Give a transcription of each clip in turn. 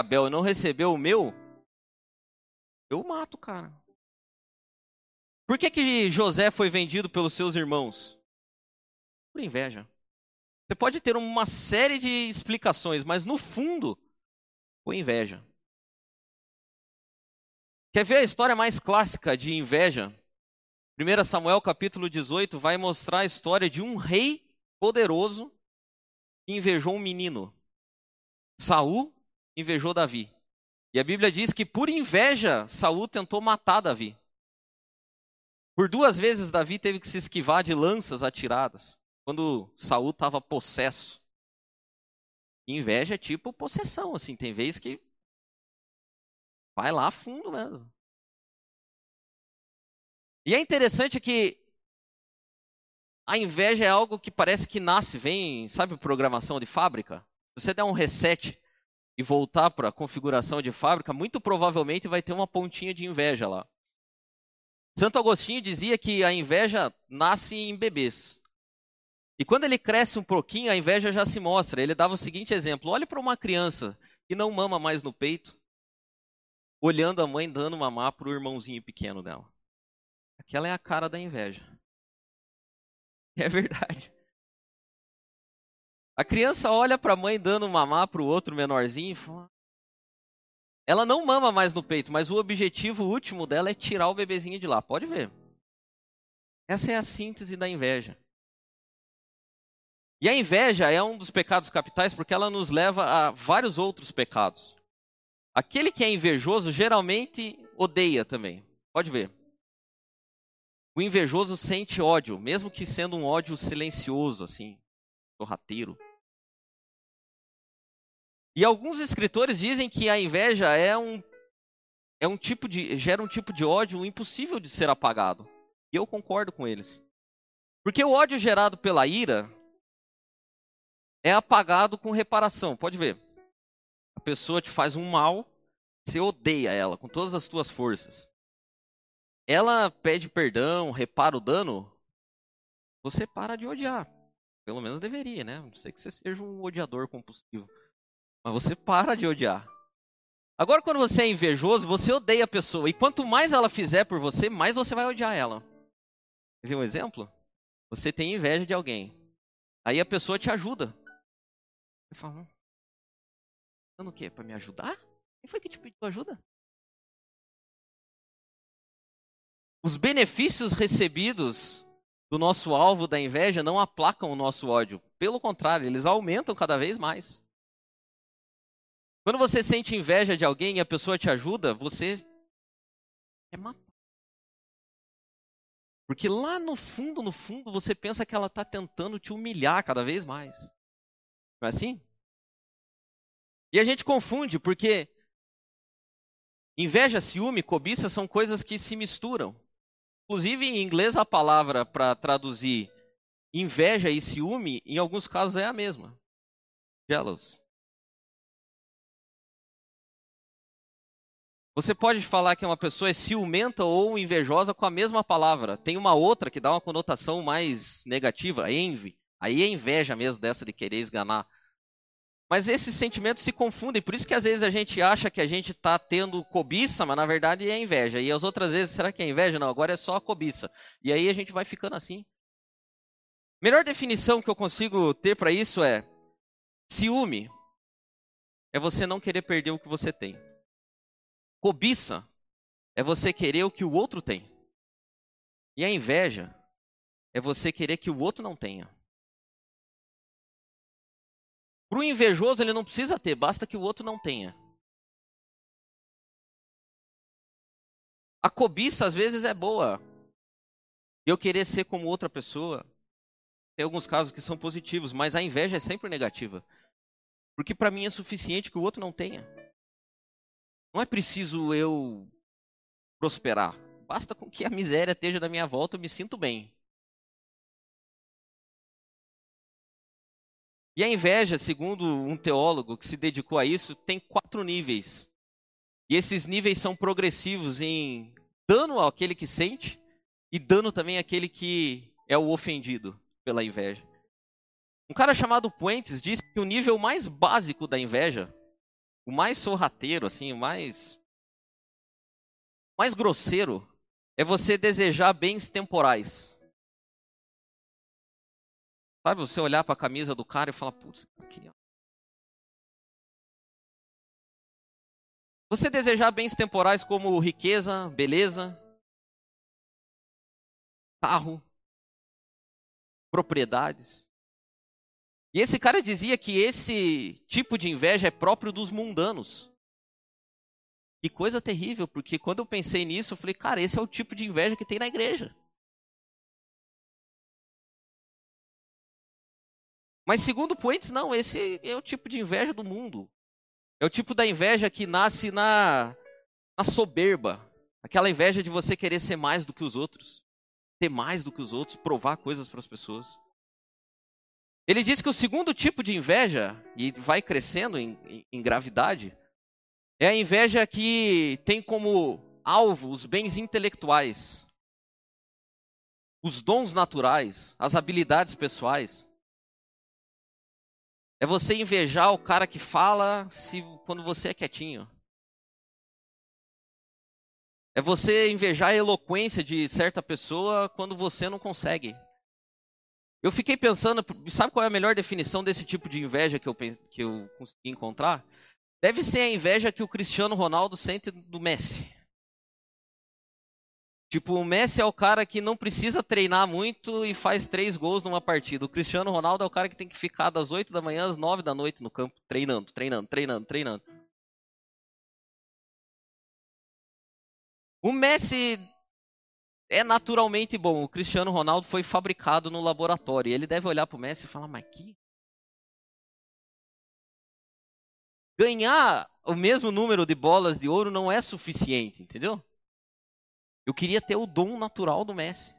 Abel não recebeu o meu, eu mato, cara. Por que, que José foi vendido pelos seus irmãos? Por inveja. Você pode ter uma série de explicações, mas no fundo, foi inveja. Quer ver a história mais clássica de inveja? 1 Samuel capítulo 18 vai mostrar a história de um rei poderoso que invejou um menino. Saul invejou Davi. E a Bíblia diz que por inveja Saul tentou matar Davi. Por duas vezes Davi teve que se esquivar de lanças atiradas, quando Saul estava possesso. Inveja é tipo possessão, assim, tem vezes que vai lá a fundo mesmo. E é interessante que a inveja é algo que parece que nasce, vem, sabe, programação de fábrica? Se você der um reset e voltar para a configuração de fábrica, muito provavelmente vai ter uma pontinha de inveja lá. Santo Agostinho dizia que a inveja nasce em bebês. E quando ele cresce um pouquinho, a inveja já se mostra. Ele dava o seguinte exemplo: olhe para uma criança que não mama mais no peito, olhando a mãe dando mamar para o irmãozinho pequeno dela. Aquela é a cara da inveja. É verdade. A criança olha para a mãe dando mamar para o outro menorzinho fala. Ela não mama mais no peito, mas o objetivo último dela é tirar o bebezinho de lá. Pode ver. Essa é a síntese da inveja. E a inveja é um dos pecados capitais porque ela nos leva a vários outros pecados. Aquele que é invejoso geralmente odeia também. Pode ver. O invejoso sente ódio, mesmo que sendo um ódio silencioso, assim, sorrateiro. E alguns escritores dizem que a inveja é um, é um tipo de gera um tipo de ódio impossível de ser apagado. E eu concordo com eles. Porque o ódio gerado pela ira é apagado com reparação. Pode ver. A pessoa te faz um mal, você odeia ela com todas as suas forças ela pede perdão, repara o dano, você para de odiar. Pelo menos deveria, né? Não sei que você seja um odiador compulsivo. Mas você para de odiar. Agora, quando você é invejoso, você odeia a pessoa. E quanto mais ela fizer por você, mais você vai odiar ela. Viu um exemplo? Você tem inveja de alguém. Aí a pessoa te ajuda. Você fala, hum, o quê? Para me ajudar? Quem foi que te pediu ajuda? Os benefícios recebidos do nosso alvo da inveja não aplacam o nosso ódio. Pelo contrário, eles aumentam cada vez mais. Quando você sente inveja de alguém e a pessoa te ajuda, você é matar. Porque lá no fundo, no fundo, você pensa que ela está tentando te humilhar cada vez mais. Não é assim? E a gente confunde, porque inveja, ciúme, cobiça são coisas que se misturam. Inclusive, em inglês, a palavra para traduzir inveja e ciúme, em alguns casos, é a mesma. Jealous. Você pode falar que uma pessoa é ciumenta ou invejosa com a mesma palavra. Tem uma outra que dá uma conotação mais negativa, envy. Aí é inveja mesmo dessa de querer esganar. Mas esses sentimentos se confundem, por isso que às vezes a gente acha que a gente está tendo cobiça, mas na verdade é inveja. E as outras vezes, será que é inveja? Não, agora é só a cobiça. E aí a gente vai ficando assim. Melhor definição que eu consigo ter para isso é: ciúme é você não querer perder o que você tem. Cobiça é você querer o que o outro tem. E a inveja é você querer que o outro não tenha. Para o invejoso, ele não precisa ter, basta que o outro não tenha. A cobiça, às vezes, é boa. Eu querer ser como outra pessoa. Tem alguns casos que são positivos, mas a inveja é sempre negativa. Porque para mim é suficiente que o outro não tenha. Não é preciso eu prosperar. Basta com que a miséria esteja na minha volta, eu me sinto bem. E a inveja, segundo um teólogo que se dedicou a isso, tem quatro níveis. E esses níveis são progressivos em dano àquele que sente e dano também àquele que é o ofendido pela inveja. Um cara chamado Puentes disse que o nível mais básico da inveja o mais sorrateiro, assim, o mais. O mais grosseiro é você desejar bens temporais. Sabe, você olhar para a camisa do cara e falar, putz, aqui. Você desejar bens temporais como riqueza, beleza, carro, propriedades. E esse cara dizia que esse tipo de inveja é próprio dos mundanos. Que coisa terrível, porque quando eu pensei nisso, eu falei, cara, esse é o tipo de inveja que tem na igreja. Mas segundo Puentes, não, esse é o tipo de inveja do mundo. É o tipo da inveja que nasce na, na soberba. Aquela inveja de você querer ser mais do que os outros. Ter mais do que os outros, provar coisas para as pessoas. Ele diz que o segundo tipo de inveja, e vai crescendo em, em, gravidade, é a inveja que tem como alvo os bens intelectuais, os dons naturais, as habilidades pessoais. É você invejar o cara que fala se quando você é quietinho. É você invejar a eloquência de certa pessoa quando você não consegue. Eu fiquei pensando, sabe qual é a melhor definição desse tipo de inveja que eu, que eu consegui encontrar? Deve ser a inveja que o Cristiano Ronaldo sente do Messi. Tipo, o Messi é o cara que não precisa treinar muito e faz três gols numa partida. O Cristiano Ronaldo é o cara que tem que ficar das 8 da manhã às 9 da noite no campo, treinando, treinando, treinando, treinando. O Messi é naturalmente bom. O Cristiano Ronaldo foi fabricado no laboratório. Ele deve olhar para o Messi e falar: Mas que. Ganhar o mesmo número de bolas de ouro não é suficiente, entendeu? Eu queria ter o dom natural do Messi.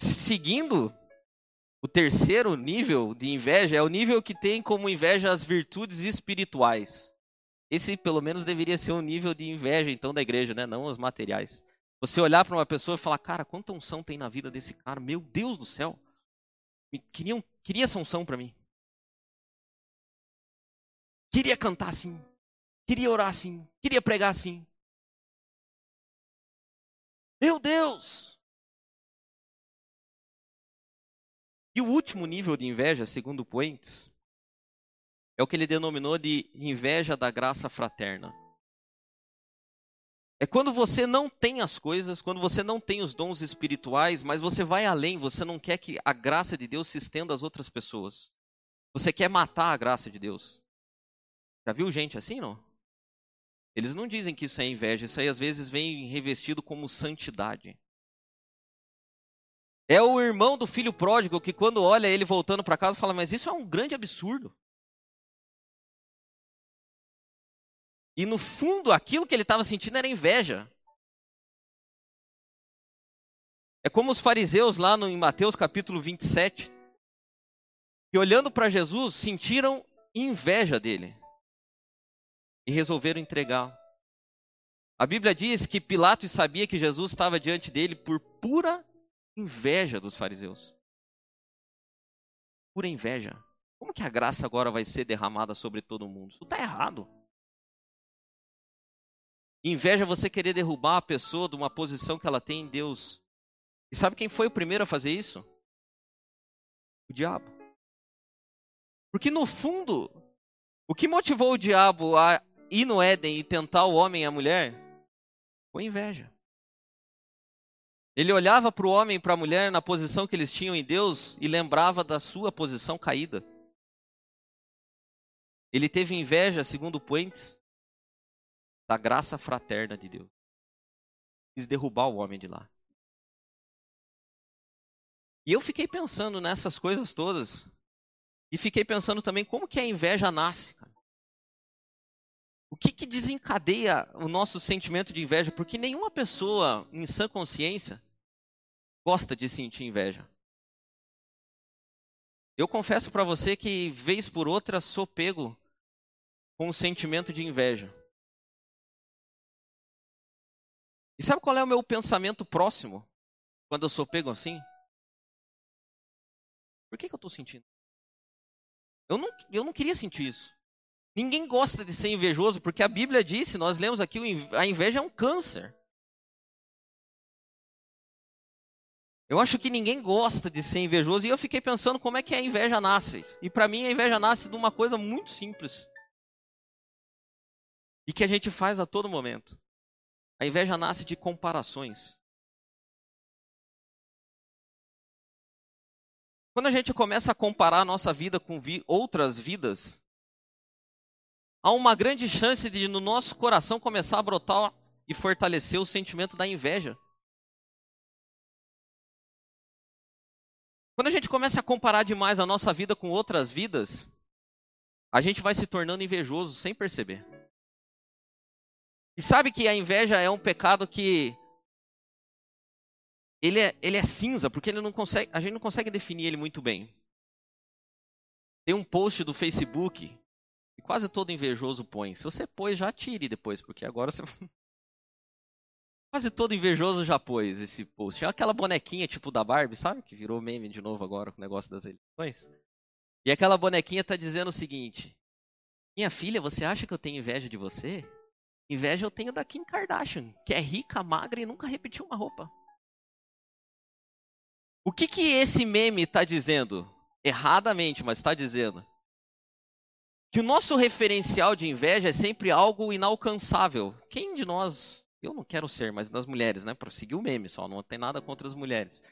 Seguindo o terceiro nível de inveja, é o nível que tem como inveja as virtudes espirituais. Esse, pelo menos, deveria ser o nível de inveja, então, da igreja, né? Não os materiais. Você olhar para uma pessoa e falar, cara, quanta unção tem na vida desse cara? Meu Deus do céu! Queria, queria essa unção para mim. Queria cantar assim. Queria orar assim. Queria pregar assim. Meu Deus! E o último nível de inveja, segundo Puentes, é o que ele denominou de inveja da graça fraterna. É quando você não tem as coisas, quando você não tem os dons espirituais, mas você vai além, você não quer que a graça de Deus se estenda às outras pessoas. Você quer matar a graça de Deus. Já viu gente assim, não? Eles não dizem que isso é inveja, isso aí às vezes vem revestido como santidade. É o irmão do filho pródigo que quando olha ele voltando para casa fala: "Mas isso é um grande absurdo". E no fundo, aquilo que ele estava sentindo era inveja. É como os fariseus lá no, em Mateus capítulo 27, que olhando para Jesus sentiram inveja dele e resolveram entregar. A Bíblia diz que Pilatos sabia que Jesus estava diante dele por pura inveja dos fariseus. Pura inveja. Como que a graça agora vai ser derramada sobre todo mundo? Isso está errado. Inveja é você querer derrubar a pessoa de uma posição que ela tem em Deus. E sabe quem foi o primeiro a fazer isso? O diabo. Porque no fundo, o que motivou o diabo a ir no Éden e tentar o homem e a mulher foi inveja. Ele olhava para o homem e para a mulher na posição que eles tinham em Deus e lembrava da sua posição caída. Ele teve inveja, segundo Puentes, da graça fraterna de Deus. Quis derrubar o homem de lá. E eu fiquei pensando nessas coisas todas. E fiquei pensando também como que a inveja nasce, cara. O que, que desencadeia o nosso sentimento de inveja? Porque nenhuma pessoa em sã consciência gosta de sentir inveja. Eu confesso para você que, vez por outra, sou pego com o sentimento de inveja. E sabe qual é o meu pensamento próximo quando eu sou pego assim? Por que, que eu estou sentindo? Eu não, eu não queria sentir isso. Ninguém gosta de ser invejoso, porque a Bíblia disse, nós lemos aqui, a inveja é um câncer. Eu acho que ninguém gosta de ser invejoso e eu fiquei pensando como é que a inveja nasce. E para mim a inveja nasce de uma coisa muito simples. E que a gente faz a todo momento. A inveja nasce de comparações. Quando a gente começa a comparar a nossa vida com vi outras vidas, há uma grande chance de no nosso coração começar a brotar e fortalecer o sentimento da inveja. Quando a gente começa a comparar demais a nossa vida com outras vidas, a gente vai se tornando invejoso sem perceber. E sabe que a inveja é um pecado que ele é, ele é cinza, porque ele não consegue, a gente não consegue definir ele muito bem. Tem um post do Facebook que quase todo invejoso põe. Se você pôs, já tire depois, porque agora você Quase todo invejoso já pôs esse post. É aquela bonequinha tipo da Barbie, sabe? Que virou meme de novo agora com o negócio das eleições. E aquela bonequinha tá dizendo o seguinte: Minha filha, você acha que eu tenho inveja de você? Inveja eu tenho da Kim Kardashian, que é rica, magra e nunca repetiu uma roupa. O que que esse meme está dizendo? Erradamente, mas está dizendo que o nosso referencial de inveja é sempre algo inalcançável. Quem de nós eu não quero ser, mas das mulheres, né? Para seguir o meme só, não tem nada contra as mulheres.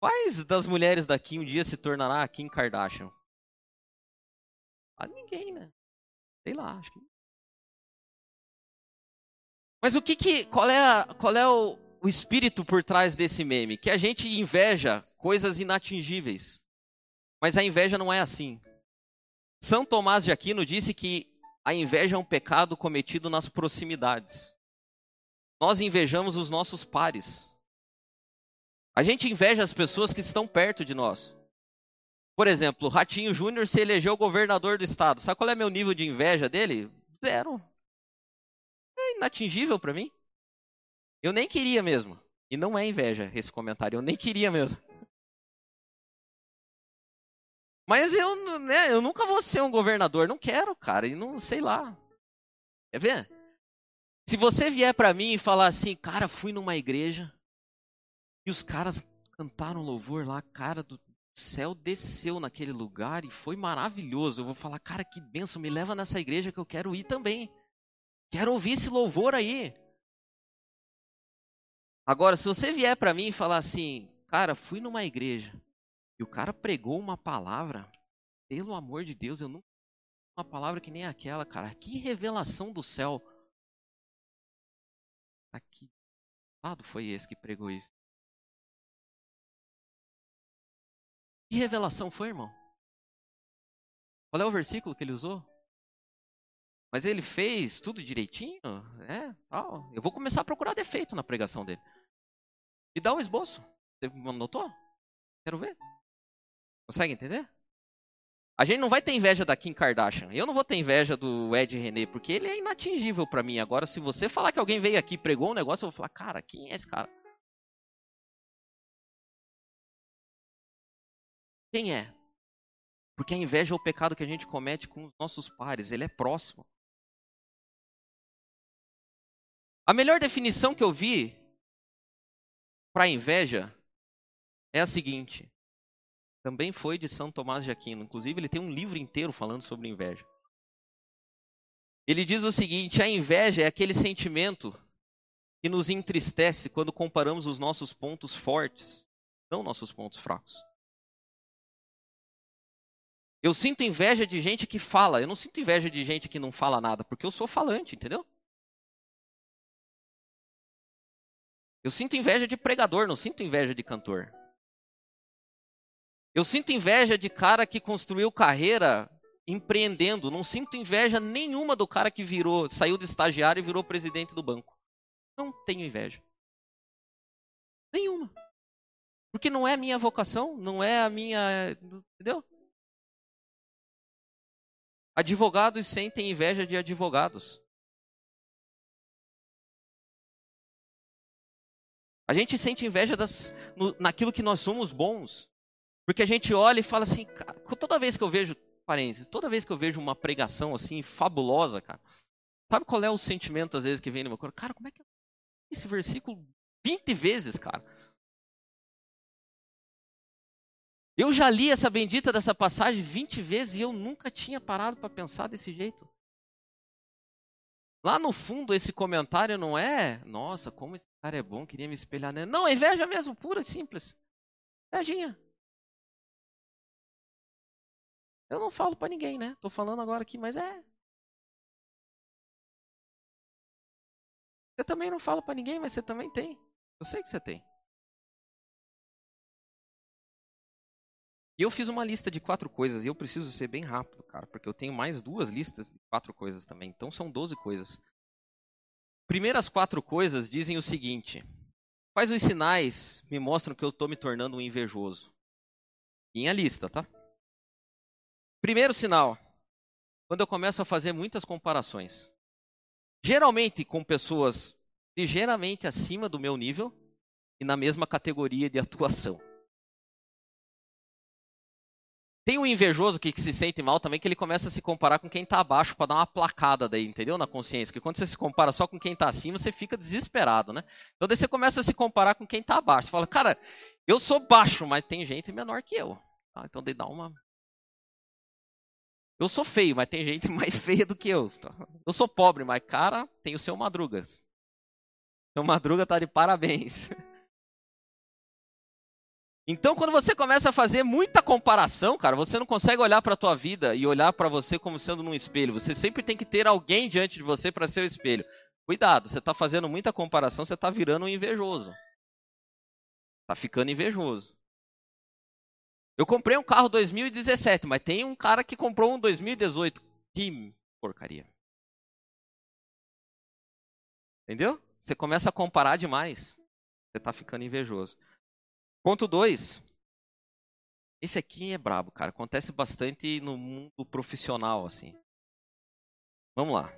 Quais das mulheres daqui um dia se tornará a Kim Kardashian? Ah, ninguém, né? Sei lá, acho que. Mas o que que. Qual é, a, qual é o, o espírito por trás desse meme? Que a gente inveja coisas inatingíveis. Mas a inveja não é assim. São Tomás de Aquino disse que a inveja é um pecado cometido nas proximidades. Nós invejamos os nossos pares. A gente inveja as pessoas que estão perto de nós. Por exemplo, Ratinho Júnior se elegeu governador do estado. Sabe qual é meu nível de inveja dele? Zero. Inatingível para mim. Eu nem queria mesmo. E não é inveja esse comentário, eu nem queria mesmo. Mas eu, né, eu nunca vou ser um governador, não quero, cara, e não sei lá. Quer ver? Se você vier para mim e falar assim, cara, fui numa igreja e os caras cantaram louvor lá, cara do céu desceu naquele lugar e foi maravilhoso. Eu vou falar, cara, que benção, me leva nessa igreja que eu quero ir também. Quero ouvir esse louvor aí. Agora, se você vier para mim e falar assim, cara, fui numa igreja e o cara pregou uma palavra, pelo amor de Deus, eu nunca uma palavra que nem aquela, cara. Que revelação do céu. Aqui. lado foi esse que pregou isso? Que revelação foi, irmão? Qual é o versículo que ele usou? Mas ele fez tudo direitinho? É, tal. Eu vou começar a procurar defeito na pregação dele. E dá um esboço. Você notou? Quero ver. Consegue entender? A gente não vai ter inveja da Kim Kardashian. Eu não vou ter inveja do Ed René, porque ele é inatingível para mim. Agora, se você falar que alguém veio aqui e pregou um negócio, eu vou falar, cara, quem é esse cara? Quem é? Porque a inveja é o pecado que a gente comete com os nossos pares, ele é próximo. A melhor definição que eu vi para inveja é a seguinte: também foi de São Tomás de Aquino. Inclusive, ele tem um livro inteiro falando sobre inveja. Ele diz o seguinte: a inveja é aquele sentimento que nos entristece quando comparamos os nossos pontos fortes, não nossos pontos fracos. Eu sinto inveja de gente que fala, eu não sinto inveja de gente que não fala nada, porque eu sou falante, entendeu? Eu sinto inveja de pregador, não sinto inveja de cantor. Eu sinto inveja de cara que construiu carreira empreendendo. Não sinto inveja nenhuma do cara que virou, saiu de estagiário e virou presidente do banco. Não tenho inveja. Nenhuma. Porque não é a minha vocação, não é a minha. Entendeu? Advogados sentem inveja de advogados. A gente sente inveja das, no, naquilo que nós somos bons. Porque a gente olha e fala assim, toda vez que eu vejo parênteses, toda vez que eu vejo uma pregação assim fabulosa, cara, sabe qual é o sentimento às vezes que vem no meu coração? Cara, como é que esse versículo 20 vezes, cara? Eu já li essa bendita dessa passagem 20 vezes e eu nunca tinha parado para pensar desse jeito. Lá no fundo, esse comentário não é, nossa, como esse cara é bom, queria me espelhar nele. Não, é inveja mesmo, pura e simples. Invejinha. Eu não falo para ninguém, né? Tô falando agora aqui, mas é. Você também não fala para ninguém, mas você também tem. Eu sei que você tem. E eu fiz uma lista de quatro coisas e eu preciso ser bem rápido, cara, porque eu tenho mais duas listas de quatro coisas também. Então são 12 coisas. Primeiras quatro coisas dizem o seguinte: Quais os sinais me mostram que eu estou me tornando um invejoso? Minha lista, tá? Primeiro sinal, quando eu começo a fazer muitas comparações. Geralmente com pessoas ligeiramente acima do meu nível e na mesma categoria de atuação. Tem um invejoso que, que, se sente mal também, que ele começa a se comparar com quem está abaixo para dar uma placada daí, entendeu? Na consciência. Porque quando você se compara só com quem está acima, você fica desesperado, né? Então daí você começa a se comparar com quem está abaixo. Você fala, cara, eu sou baixo, mas tem gente menor que eu. Ah, então daí dá uma. Eu sou feio, mas tem gente mais feia do que eu. Eu sou pobre, mas cara, tem o seu Madrugas. Seu Madruga tá de parabéns. Então, quando você começa a fazer muita comparação, cara, você não consegue olhar para a tua vida e olhar para você como sendo num espelho. Você sempre tem que ter alguém diante de você para ser o espelho. Cuidado, você está fazendo muita comparação, você está virando um invejoso. Está ficando invejoso. Eu comprei um carro 2017, mas tem um cara que comprou um 2018. Que porcaria. Entendeu? Você começa a comparar demais. Você está ficando invejoso. Ponto 2. Esse aqui é brabo, cara. Acontece bastante no mundo profissional, assim. Vamos lá.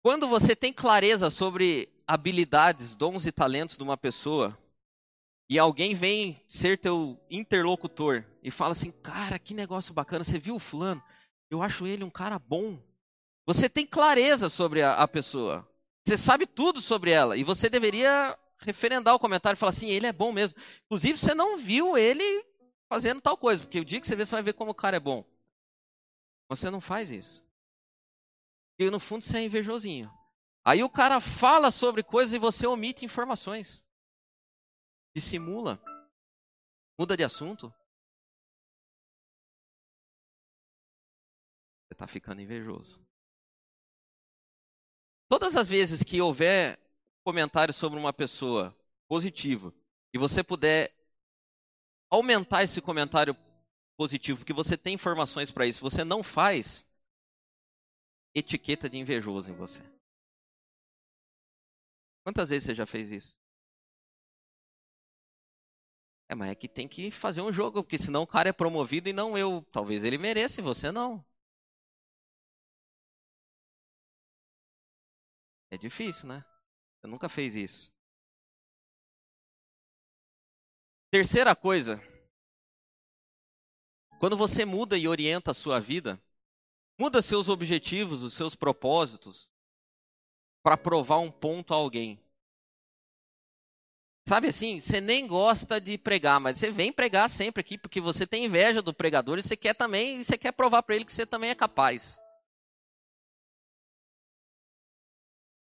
Quando você tem clareza sobre habilidades, dons e talentos de uma pessoa, e alguém vem ser teu interlocutor e fala assim: Cara, que negócio bacana, você viu o fulano? Eu acho ele um cara bom. Você tem clareza sobre a, a pessoa. Você sabe tudo sobre ela. E você deveria referendar o comentário e falar assim, ele é bom mesmo. Inclusive, você não viu ele fazendo tal coisa, porque o dia que você vê, você vai ver como o cara é bom. Você não faz isso. E no fundo você é invejosinho. Aí o cara fala sobre coisas e você omite informações. Dissimula. Muda de assunto. Você está ficando invejoso. Todas as vezes que houver comentário sobre uma pessoa positivo e você puder aumentar esse comentário positivo, porque você tem informações para isso, você não faz etiqueta de invejoso em você. Quantas vezes você já fez isso? É, mas é que tem que fazer um jogo, porque senão o cara é promovido e não eu. Talvez ele mereça e você não. É difícil, né? Você nunca fez isso. Terceira coisa. Quando você muda e orienta a sua vida, muda seus objetivos, os seus propósitos, para provar um ponto a alguém. Sabe assim, você nem gosta de pregar, mas você vem pregar sempre aqui porque você tem inveja do pregador e você quer também, e você quer provar para ele que você também é capaz.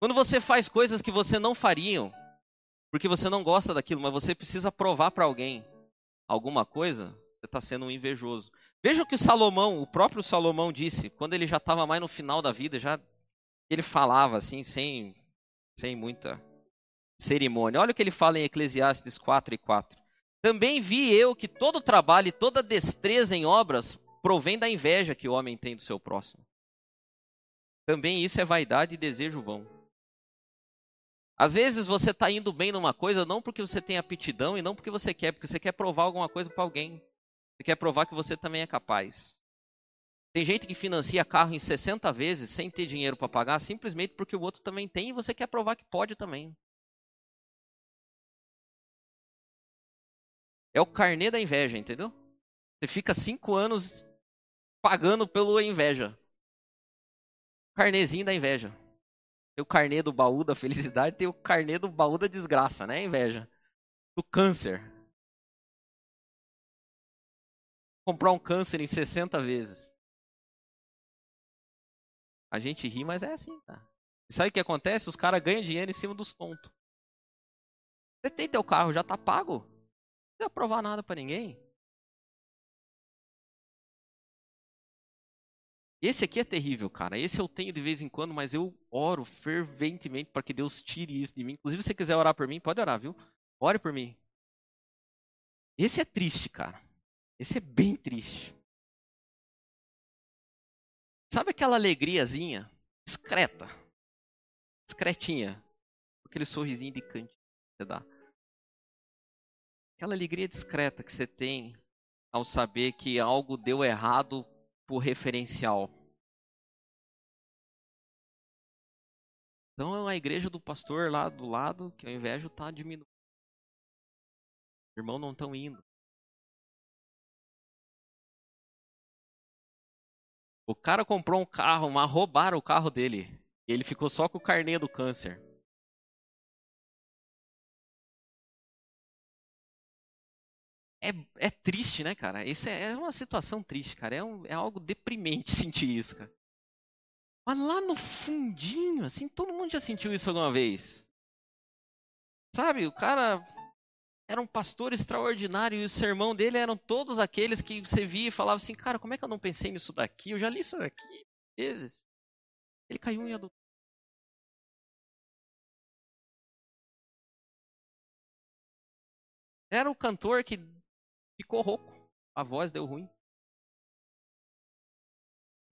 Quando você faz coisas que você não faria, porque você não gosta daquilo, mas você precisa provar para alguém alguma coisa, você está sendo um invejoso. Veja o que Salomão, o próprio Salomão disse, quando ele já estava mais no final da vida, já ele falava assim, sem, sem muita cerimônia. Olha o que ele fala em Eclesiastes 4 e 4. Também vi eu que todo trabalho e toda destreza em obras provém da inveja que o homem tem do seu próximo. Também isso é vaidade e desejo vão. Às vezes você está indo bem numa coisa não porque você tem aptidão e não porque você quer, porque você quer provar alguma coisa para alguém. Você quer provar que você também é capaz. Tem gente que financia carro em 60 vezes sem ter dinheiro para pagar, simplesmente porque o outro também tem e você quer provar que pode também. É o carnê da inveja, entendeu? Você fica cinco anos pagando pela inveja. Carnezinho da inveja. Tem o carnê do baú da felicidade, tem o carnê do baú da desgraça, né? Inveja. Do câncer. Comprar um câncer em 60 vezes. A gente ri, mas é assim, tá? E sabe o que acontece? Os caras ganham dinheiro em cima dos tontos. Você tem teu carro, já tá pago. Não precisa provar nada para ninguém. Esse aqui é terrível, cara. Esse eu tenho de vez em quando, mas eu oro ferventemente para que Deus tire isso de mim. Inclusive, se você quiser orar por mim, pode orar, viu? Ore por mim. Esse é triste, cara. Esse é bem triste. Sabe aquela alegriazinha discreta? Discretinha. Aquele sorrisinho de canto que você dá. Aquela alegria discreta que você tem ao saber que algo deu errado por referencial. Então é a igreja do pastor lá do lado, que ao invés de estar tá diminuindo. Irmão não estão indo. O cara comprou um carro, mas roubaram o carro dele. E ele ficou só com o carnê do câncer. É, é triste, né, cara? Isso é, é uma situação triste, cara. É, um, é algo deprimente sentir isso, cara. Mas lá no fundinho, assim, todo mundo já sentiu isso alguma vez. Sabe, o cara era um pastor extraordinário e o sermão dele eram todos aqueles que você via e falava assim, cara, como é que eu não pensei nisso daqui? Eu já li isso daqui vezes. Ele caiu em adultério. Era o cantor que ficou rouco. A voz deu ruim.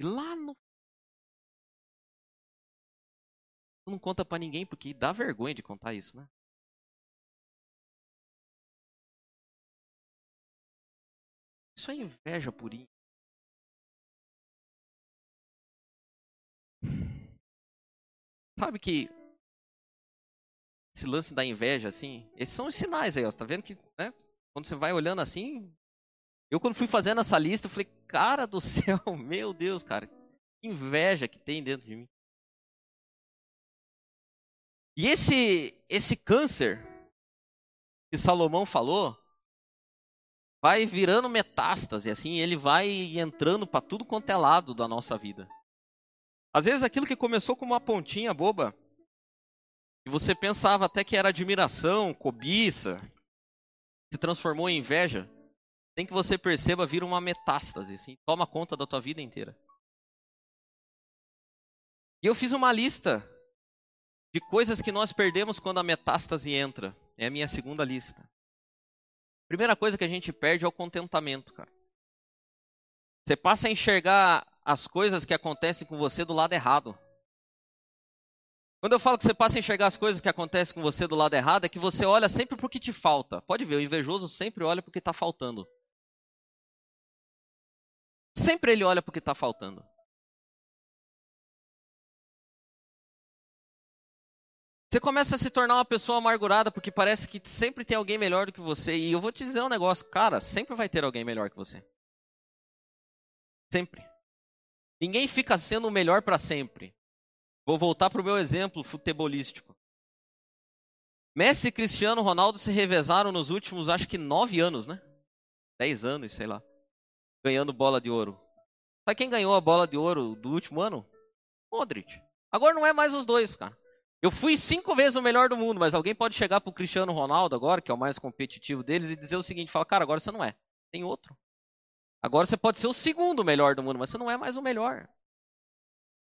E lá no. Não conta para ninguém porque dá vergonha de contar isso, né? Isso é inveja purinha. Sabe que esse lance da inveja, assim, esses são os sinais aí, ó. Você tá vendo que, né? Quando você vai olhando assim, eu quando fui fazendo essa lista, eu falei, cara do céu, meu Deus, cara, que inveja que tem dentro de mim. E esse esse câncer que Salomão falou, vai virando metástase, assim, ele vai entrando para tudo quanto é lado da nossa vida. Às vezes aquilo que começou como uma pontinha boba, e você pensava até que era admiração, cobiça, se transformou em inveja, tem que você perceba vira uma metástase, assim, toma conta da tua vida inteira. E eu fiz uma lista de coisas que nós perdemos quando a metástase entra. É a minha segunda lista. Primeira coisa que a gente perde é o contentamento, cara. Você passa a enxergar as coisas que acontecem com você do lado errado. Quando eu falo que você passa a enxergar as coisas que acontecem com você do lado errado, é que você olha sempre para o que te falta. Pode ver, o invejoso sempre olha para o que está faltando. Sempre ele olha para o que está faltando. Você começa a se tornar uma pessoa amargurada porque parece que sempre tem alguém melhor do que você. E eu vou te dizer um negócio, cara, sempre vai ter alguém melhor que você. Sempre. Ninguém fica sendo o melhor para sempre. Vou voltar para o meu exemplo futebolístico. Messi e Cristiano Ronaldo se revezaram nos últimos, acho que nove anos, né? Dez anos, sei lá. Ganhando bola de ouro. Sabe quem ganhou a bola de ouro do último ano? Modric. Agora não é mais os dois, cara. Eu fui cinco vezes o melhor do mundo, mas alguém pode chegar pro Cristiano Ronaldo agora, que é o mais competitivo deles, e dizer o seguinte: fala, cara, agora você não é. Tem outro. Agora você pode ser o segundo melhor do mundo, mas você não é mais o melhor.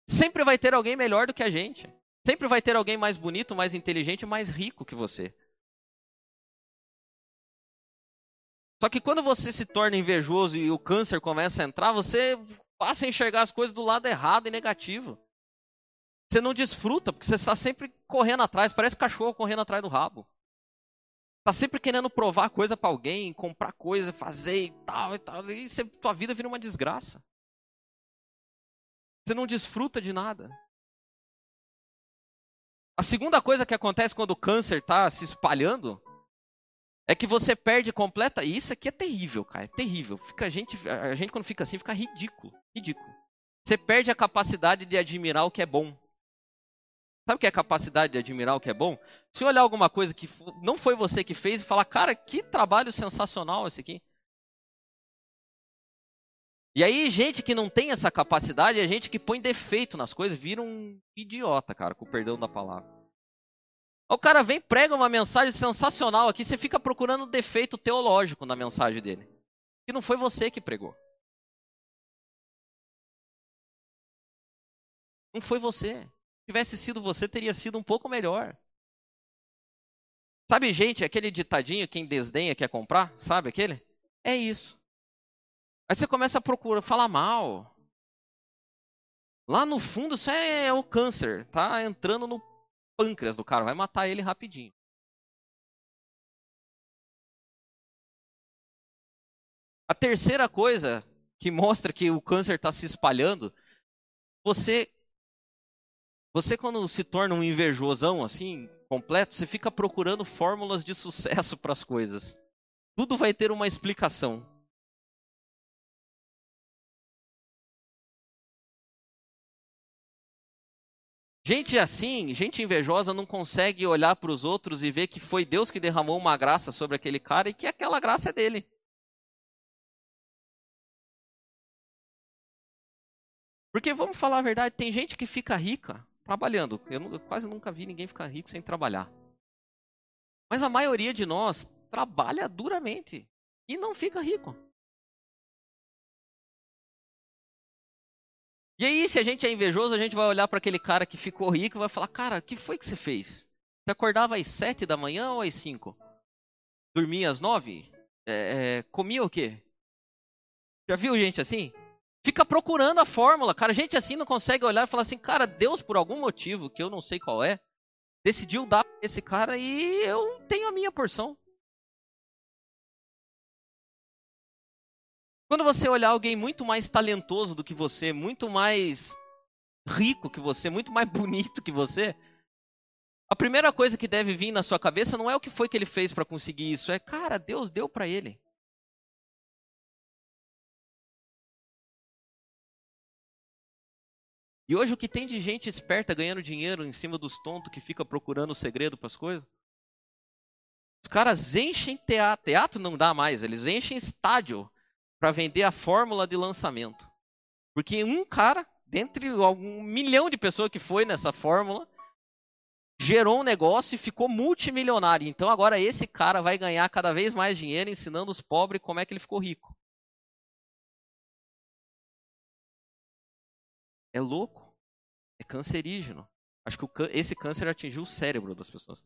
Sempre vai ter alguém melhor do que a gente. Sempre vai ter alguém mais bonito, mais inteligente, mais rico que você. Só que quando você se torna invejoso e o câncer começa a entrar, você passa a enxergar as coisas do lado errado e negativo. Você não desfruta, porque você está sempre correndo atrás, parece cachorro correndo atrás do rabo. Está sempre querendo provar coisa para alguém, comprar coisa, fazer e tal e tal. E você, tua vida vira uma desgraça. Você não desfruta de nada. A segunda coisa que acontece quando o câncer está se espalhando É que você perde completa. E isso aqui é terrível, cara. É terrível. Fica, a, gente, a gente, quando fica assim, fica ridículo. Ridículo. Você perde a capacidade de admirar o que é bom. Sabe o que é a capacidade de admirar o que é bom? Se olhar alguma coisa que não foi você que fez e falar, cara, que trabalho sensacional esse aqui. E aí, gente que não tem essa capacidade, é gente que põe defeito nas coisas, vira um idiota, cara, com o perdão da palavra. O cara vem, prega uma mensagem sensacional aqui, você fica procurando defeito teológico na mensagem dele. Que não foi você que pregou. Não foi você. Se tivesse sido você, teria sido um pouco melhor. Sabe, gente, aquele ditadinho, quem desdenha quer comprar? Sabe aquele? É isso. Aí você começa a procurar, falar mal. Lá no fundo, isso é, é o câncer, tá entrando no pâncreas do cara, vai matar ele rapidinho. A terceira coisa que mostra que o câncer está se espalhando, você, você quando se torna um invejosão assim, completo, você fica procurando fórmulas de sucesso para as coisas. Tudo vai ter uma explicação. Gente assim, gente invejosa, não consegue olhar para os outros e ver que foi Deus que derramou uma graça sobre aquele cara e que aquela graça é dele. Porque vamos falar a verdade, tem gente que fica rica trabalhando. Eu, quase nunca vi ninguém ficar rico sem trabalhar. Mas a maioria de nós trabalha duramente e não fica rico. E aí, se a gente é invejoso, a gente vai olhar para aquele cara que ficou rico e vai falar: Cara, que foi que você fez? Você acordava às sete da manhã ou às cinco? Dormia às nove? É, é, comia o quê? Já viu gente assim? Fica procurando a fórmula. Cara, gente assim não consegue olhar e falar assim: Cara, Deus, por algum motivo que eu não sei qual é, decidiu dar pra esse cara e eu tenho a minha porção. Quando você olhar alguém muito mais talentoso do que você, muito mais rico que você, muito mais bonito que você, a primeira coisa que deve vir na sua cabeça não é o que foi que ele fez para conseguir isso, é, cara, Deus deu para ele. E hoje o que tem de gente esperta ganhando dinheiro em cima dos tontos que fica procurando o segredo para as coisas? Os caras enchem teatro, teatro não dá mais, eles enchem estádio para vender a fórmula de lançamento. Porque um cara, dentre um milhão de pessoas que foi nessa fórmula, gerou um negócio e ficou multimilionário. Então agora esse cara vai ganhar cada vez mais dinheiro ensinando os pobres como é que ele ficou rico. É louco. É cancerígeno. Acho que esse câncer atingiu o cérebro das pessoas.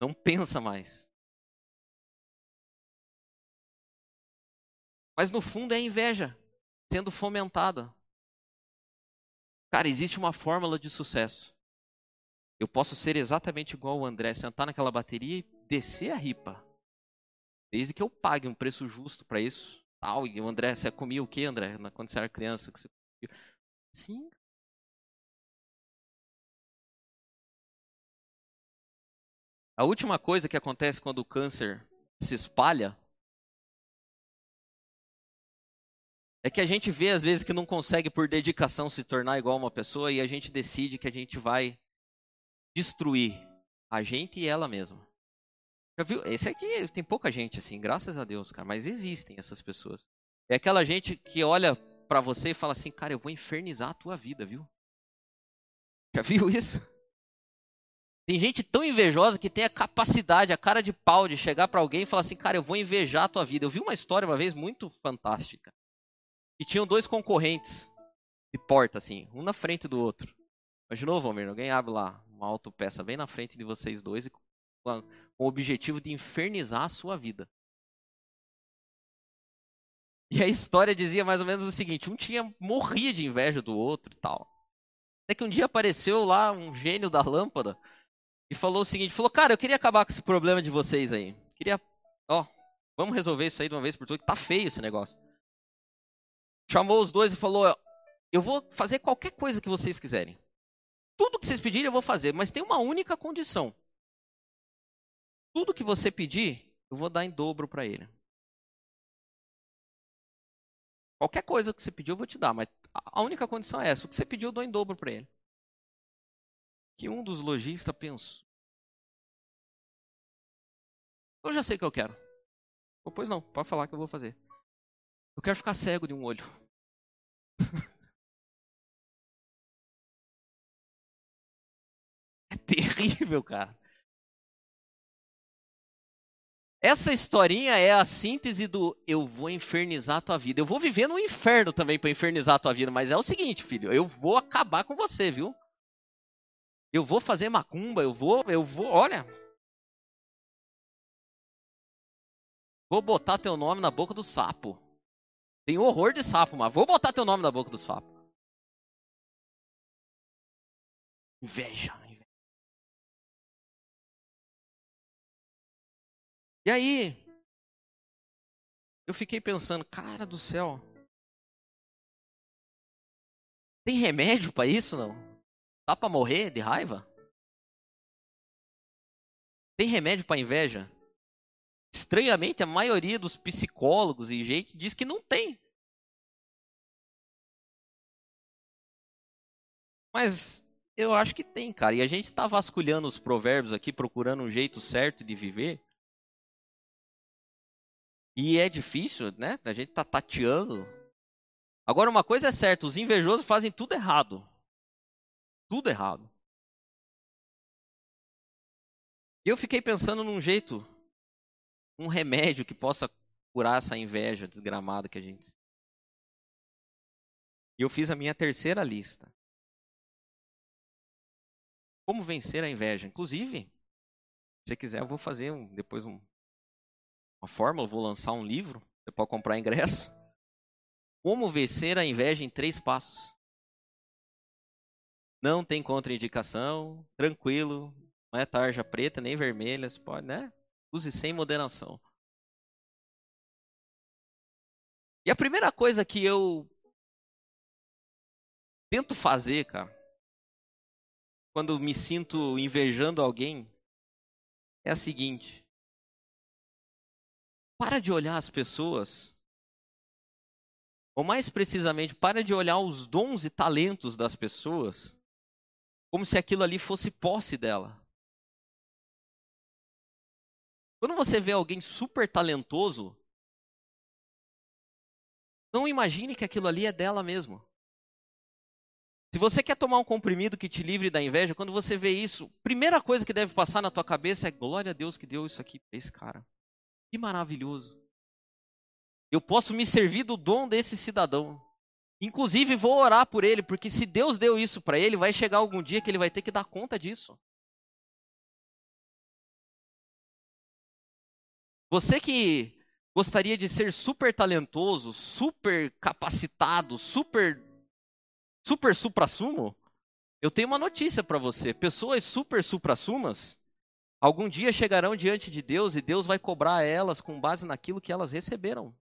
Não pensa mais. Mas no fundo é inveja sendo fomentada. Cara, existe uma fórmula de sucesso. Eu posso ser exatamente igual o André, sentar naquela bateria e descer a ripa. Desde que eu pague um preço justo para isso. Tal, e o André, você comia o que, André? Quando você era criança? Que você... Sim. A última coisa que acontece quando o câncer se espalha É que a gente vê às vezes que não consegue por dedicação se tornar igual uma pessoa e a gente decide que a gente vai destruir a gente e ela mesma. Já viu? Esse aqui tem pouca gente assim, graças a Deus, cara, mas existem essas pessoas. É aquela gente que olha para você e fala assim, cara, eu vou infernizar a tua vida, viu? Já viu isso? Tem gente tão invejosa que tem a capacidade, a cara de pau de chegar para alguém e falar assim, cara, eu vou invejar a tua vida. Eu vi uma história uma vez muito fantástica. E tinham dois concorrentes de porta, assim, um na frente do outro. Imaginou, Valmir? Alguém abre lá uma autopeça bem na frente de vocês dois e com o objetivo de infernizar a sua vida. E a história dizia mais ou menos o seguinte: um tinha morria de inveja do outro e tal. Até que um dia apareceu lá um gênio da lâmpada e falou o seguinte: falou, cara, eu queria acabar com esse problema de vocês aí. Queria, ó, vamos resolver isso aí de uma vez por todas, que tá feio esse negócio chamou os dois e falou: Eu vou fazer qualquer coisa que vocês quiserem. Tudo que vocês pedirem eu vou fazer, mas tem uma única condição. Tudo que você pedir, eu vou dar em dobro para ele. Qualquer coisa que você pediu, eu vou te dar, mas a única condição é essa: o que você pediu, eu dou em dobro para ele. Que um dos lojistas pensou. Eu já sei o que eu quero. Pois não, pode falar que eu vou fazer. Eu quero ficar cego de um olho. é terrível, cara. Essa historinha é a síntese do eu vou infernizar a tua vida. Eu vou viver no inferno também para infernizar a tua vida, mas é o seguinte, filho, eu vou acabar com você, viu? Eu vou fazer macumba, eu vou, eu vou, olha. Vou botar teu nome na boca do sapo. Tem horror de sapo, mas vou botar teu nome na boca do sapo. Inveja. E aí, eu fiquei pensando, cara do céu, tem remédio para isso não? Dá para morrer de raiva? Tem remédio para inveja? Estranhamente, a maioria dos psicólogos e gente diz que não tem. Mas eu acho que tem, cara. E a gente está vasculhando os provérbios aqui, procurando um jeito certo de viver. E é difícil, né? A gente tá tateando. Agora, uma coisa é certa: os invejosos fazem tudo errado. Tudo errado. E eu fiquei pensando num jeito, um remédio que possa curar essa inveja desgramada que a gente. E eu fiz a minha terceira lista. Como vencer a inveja? Inclusive, se você quiser, eu vou fazer um, depois um, uma fórmula, vou lançar um livro, você pode comprar ingresso. Como vencer a inveja em três passos. Não tem contraindicação, tranquilo, não é tarja preta nem vermelha, você pode, né? Use sem moderação. E a primeira coisa que eu tento fazer, cara, quando me sinto invejando alguém, é a seguinte: para de olhar as pessoas. Ou mais precisamente, para de olhar os dons e talentos das pessoas como se aquilo ali fosse posse dela. Quando você vê alguém super talentoso, não imagine que aquilo ali é dela mesmo. Se você quer tomar um comprimido que te livre da inveja, quando você vê isso, primeira coisa que deve passar na tua cabeça é glória a Deus que deu isso aqui para esse cara. Que maravilhoso. Eu posso me servir do dom desse cidadão. Inclusive, vou orar por ele, porque se Deus deu isso para ele, vai chegar algum dia que ele vai ter que dar conta disso. Você que gostaria de ser super talentoso, super capacitado, super super supra-sumo, eu tenho uma notícia para você. Pessoas super supra-sumas Algum dia chegarão diante de Deus e Deus vai cobrar elas com base naquilo que elas receberam.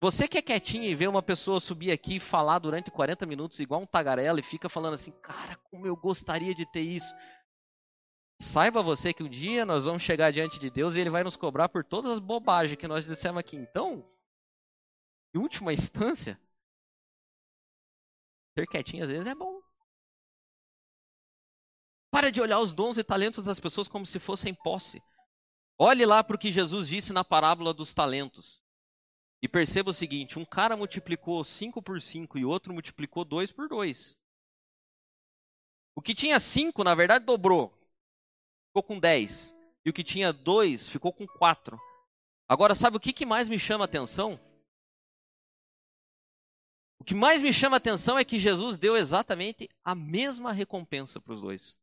Você que é quietinho e vê uma pessoa subir aqui e falar durante 40 minutos igual um tagarela e fica falando assim, cara, como eu gostaria de ter isso. Saiba você que um dia nós vamos chegar diante de Deus e Ele vai nos cobrar por todas as bobagens que nós dissemos aqui. Então, em última instância, ser quietinho às vezes é bom. Para de olhar os dons e talentos das pessoas como se fossem posse. Olhe lá para o que Jesus disse na parábola dos talentos. E perceba o seguinte: um cara multiplicou 5 por 5 e outro multiplicou 2 por 2. O que tinha 5, na verdade, dobrou. Ficou com 10. E o que tinha 2 ficou com 4. Agora, sabe o que, que mais me chama a atenção? O que mais me chama a atenção é que Jesus deu exatamente a mesma recompensa para os dois.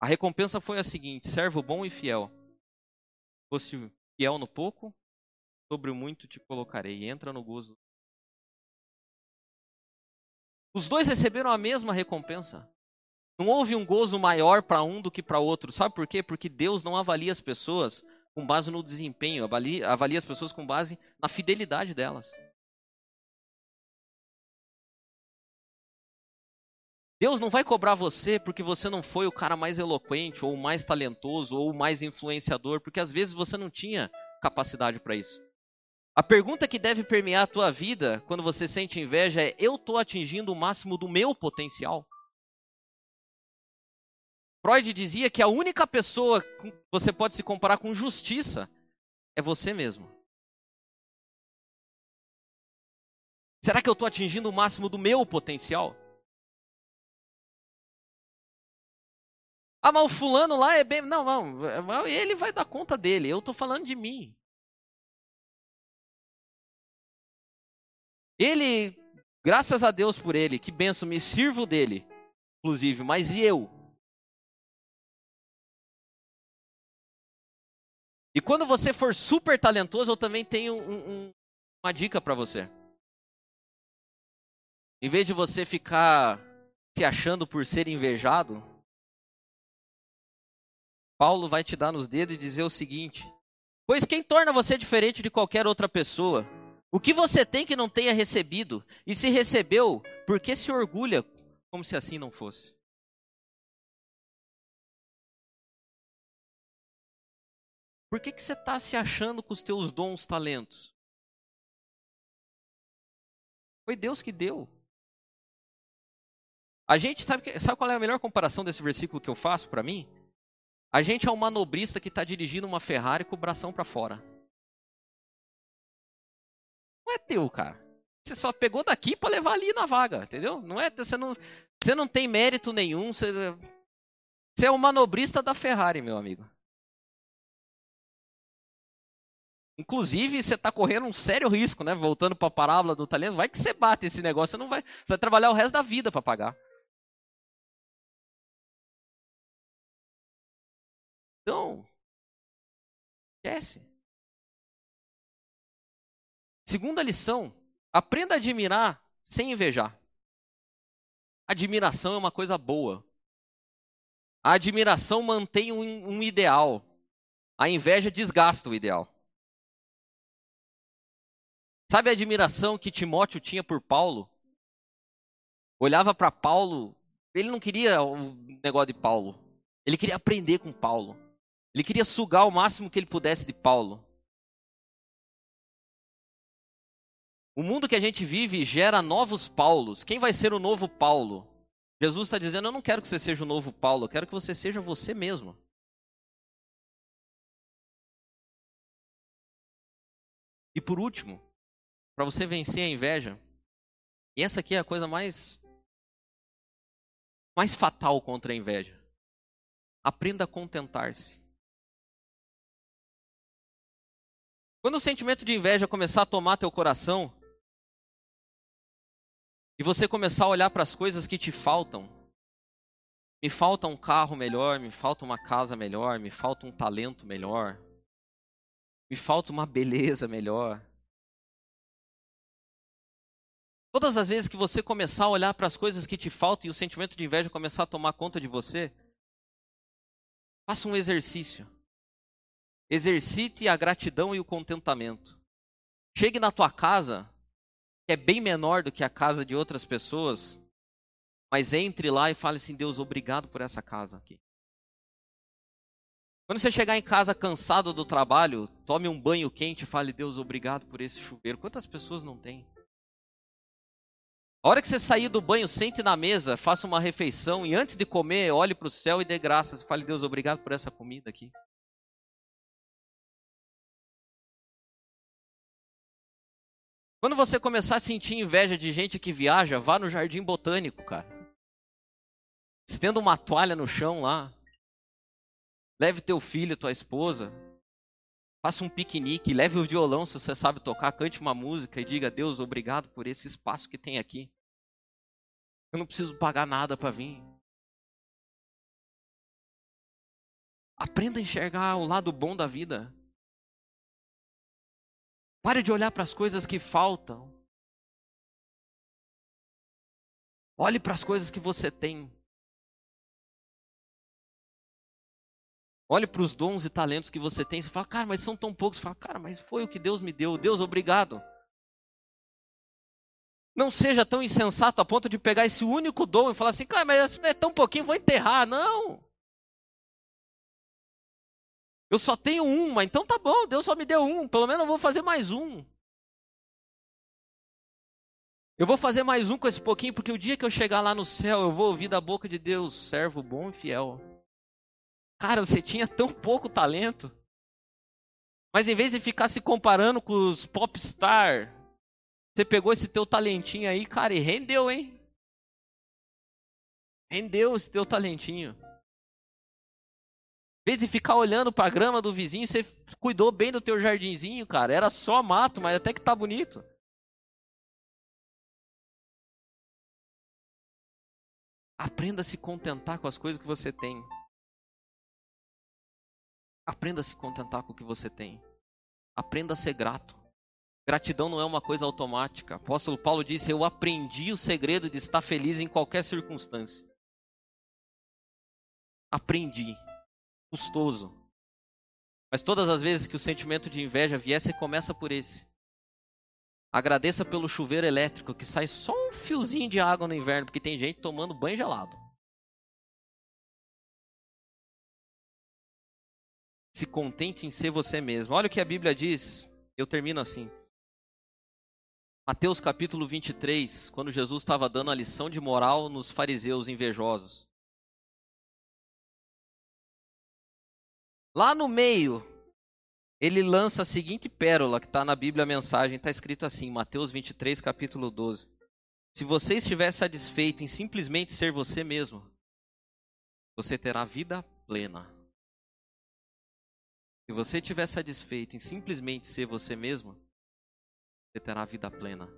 A recompensa foi a seguinte: servo bom e fiel. Fosse fiel no pouco, sobre o muito te colocarei. Entra no gozo. Os dois receberam a mesma recompensa. Não houve um gozo maior para um do que para outro. Sabe por quê? Porque Deus não avalia as pessoas com base no desempenho, avalia, avalia as pessoas com base na fidelidade delas. Deus não vai cobrar você porque você não foi o cara mais eloquente, ou o mais talentoso, ou o mais influenciador, porque às vezes você não tinha capacidade para isso. A pergunta que deve permear a tua vida quando você sente inveja é: eu estou atingindo o máximo do meu potencial? Freud dizia que a única pessoa que você pode se comparar com justiça é você mesmo. Será que eu estou atingindo o máximo do meu potencial? Ah, mas o fulano lá é bem. Não, não. Ele vai dar conta dele. Eu estou falando de mim. Ele, graças a Deus por ele, que benção, me sirvo dele, inclusive, mas e eu? E quando você for super talentoso, eu também tenho um, um, uma dica para você. Em vez de você ficar se achando por ser invejado, Paulo vai te dar nos dedos e dizer o seguinte: Pois quem torna você diferente de qualquer outra pessoa? O que você tem que não tenha recebido? E se recebeu, por que se orgulha como se assim não fosse? Por que, que você está se achando com os teus dons, talentos? Foi Deus que deu. A gente sabe, sabe qual é a melhor comparação desse versículo que eu faço para mim? A gente é um manobrista que está dirigindo uma Ferrari com o bração para fora. Não é teu, cara. Você só pegou daqui para levar ali na vaga, entendeu? Não é, você não, você não tem mérito nenhum. Você, você é o manobrista da Ferrari, meu amigo. Inclusive, você está correndo um sério risco, né? Voltando para a parábola do talento, vai que você bate esse negócio, você não vai, você vai trabalhar o resto da vida para pagar. Então, esquece. Segunda lição, aprenda a admirar sem invejar. Admiração é uma coisa boa. A admiração mantém um, um ideal. A inveja desgasta o ideal. Sabe a admiração que Timóteo tinha por Paulo? Olhava para Paulo, ele não queria o negócio de Paulo. Ele queria aprender com Paulo. Ele queria sugar o máximo que ele pudesse de Paulo. O mundo que a gente vive gera novos Paulos. Quem vai ser o novo Paulo? Jesus está dizendo: Eu não quero que você seja o novo Paulo, eu quero que você seja você mesmo. E por último, para você vencer a inveja. E essa aqui é a coisa mais mais fatal contra a inveja. Aprenda a contentar-se. Quando o sentimento de inveja começar a tomar teu coração e você começar a olhar para as coisas que te faltam, me falta um carro melhor, me falta uma casa melhor, me falta um talento melhor, me falta uma beleza melhor, Todas as vezes que você começar a olhar para as coisas que te faltam e o sentimento de inveja começar a tomar conta de você, faça um exercício. Exercite a gratidão e o contentamento. Chegue na tua casa, que é bem menor do que a casa de outras pessoas, mas entre lá e fale assim: Deus, obrigado por essa casa aqui. Quando você chegar em casa cansado do trabalho, tome um banho quente e fale: Deus, obrigado por esse chuveiro. Quantas pessoas não têm? A hora que você sair do banho, sente na mesa, faça uma refeição e antes de comer, olhe para o céu e dê graças. Fale, Deus, obrigado por essa comida aqui. Quando você começar a sentir inveja de gente que viaja, vá no jardim botânico, cara. Estenda uma toalha no chão lá. Leve teu filho, tua esposa. Faça um piquenique, leve o violão se você sabe tocar, cante uma música e diga: Deus, obrigado por esse espaço que tem aqui. Eu não preciso pagar nada para vir. Aprenda a enxergar o lado bom da vida. Pare de olhar para as coisas que faltam. Olhe para as coisas que você tem. Olhe para os dons e talentos que você tem. Você fala, cara, mas são tão poucos. Você fala, cara, mas foi o que Deus me deu. Deus, obrigado. Não seja tão insensato a ponto de pegar esse único dom e falar assim, cara, mas isso não é tão pouquinho, vou enterrar. Não. Eu só tenho um, mas então tá bom, Deus só me deu um, pelo menos eu vou fazer mais um. Eu vou fazer mais um com esse pouquinho, porque o dia que eu chegar lá no céu, eu vou ouvir da boca de Deus, servo bom e fiel. Cara, você tinha tão pouco talento. Mas em vez de ficar se comparando com os popstar, você pegou esse teu talentinho aí, cara, e rendeu, hein? Rendeu esse teu talentinho. Em vez de ficar olhando para a grama do vizinho, você cuidou bem do teu jardinzinho, cara. Era só mato, mas até que tá bonito. Aprenda a se contentar com as coisas que você tem. Aprenda a se contentar com o que você tem. Aprenda a ser grato. Gratidão não é uma coisa automática. O apóstolo Paulo disse: Eu aprendi o segredo de estar feliz em qualquer circunstância. Aprendi. Custoso. Mas todas as vezes que o sentimento de inveja você começa por esse. Agradeça pelo chuveiro elétrico que sai só um fiozinho de água no inverno, porque tem gente tomando banho gelado. Se contente em ser você mesmo. Olha o que a Bíblia diz. Eu termino assim. Mateus capítulo 23, quando Jesus estava dando a lição de moral nos fariseus invejosos. Lá no meio, ele lança a seguinte pérola que está na Bíblia a mensagem, está escrito assim, Mateus 23, capítulo 12. Se você estiver satisfeito em simplesmente ser você mesmo, você terá vida plena. Se você estiver satisfeito em simplesmente ser você mesmo, você terá vida plena.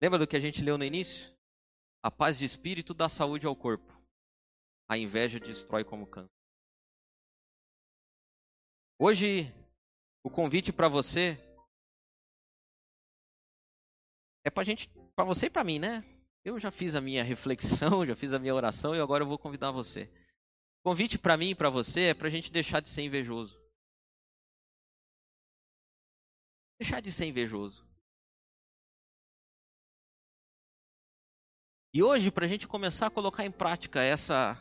Lembra do que a gente leu no início? A paz de espírito dá saúde ao corpo. A inveja destrói como câncer. Hoje, o convite para você é para gente, para você e para mim, né? Eu já fiz a minha reflexão, já fiz a minha oração e agora eu vou convidar você. O convite para mim e para você é para a gente deixar de ser invejoso. Deixar de ser invejoso. E hoje, para a gente começar a colocar em prática essa,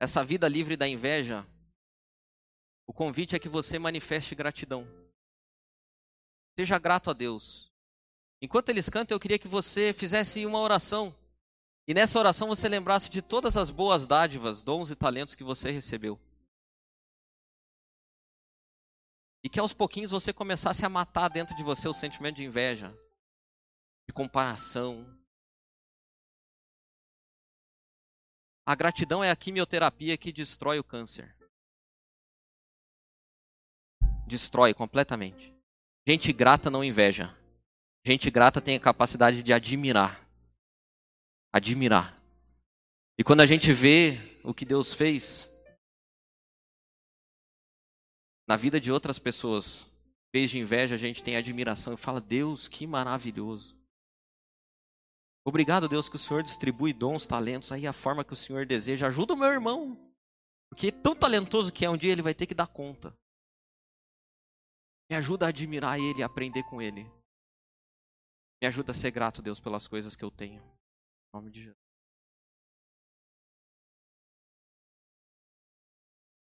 essa vida livre da inveja, o convite é que você manifeste gratidão. Seja grato a Deus. Enquanto eles cantam, eu queria que você fizesse uma oração. E nessa oração você lembrasse de todas as boas dádivas, dons e talentos que você recebeu. E que aos pouquinhos você começasse a matar dentro de você o sentimento de inveja, de comparação. A gratidão é a quimioterapia que destrói o câncer. Destrói completamente. Gente grata não inveja. Gente grata tem a capacidade de admirar. Admirar. E quando a gente vê o que Deus fez, na vida de outras pessoas, vez de inveja, a gente tem admiração e fala: Deus, que maravilhoso. Obrigado, Deus, que o Senhor distribui dons, talentos aí a forma que o Senhor deseja. Ajuda o meu irmão. Porque tão talentoso que é, um dia ele vai ter que dar conta. Me ajuda a admirar ele e aprender com ele. Me ajuda a ser grato, Deus, pelas coisas que eu tenho. Em nome de Jesus.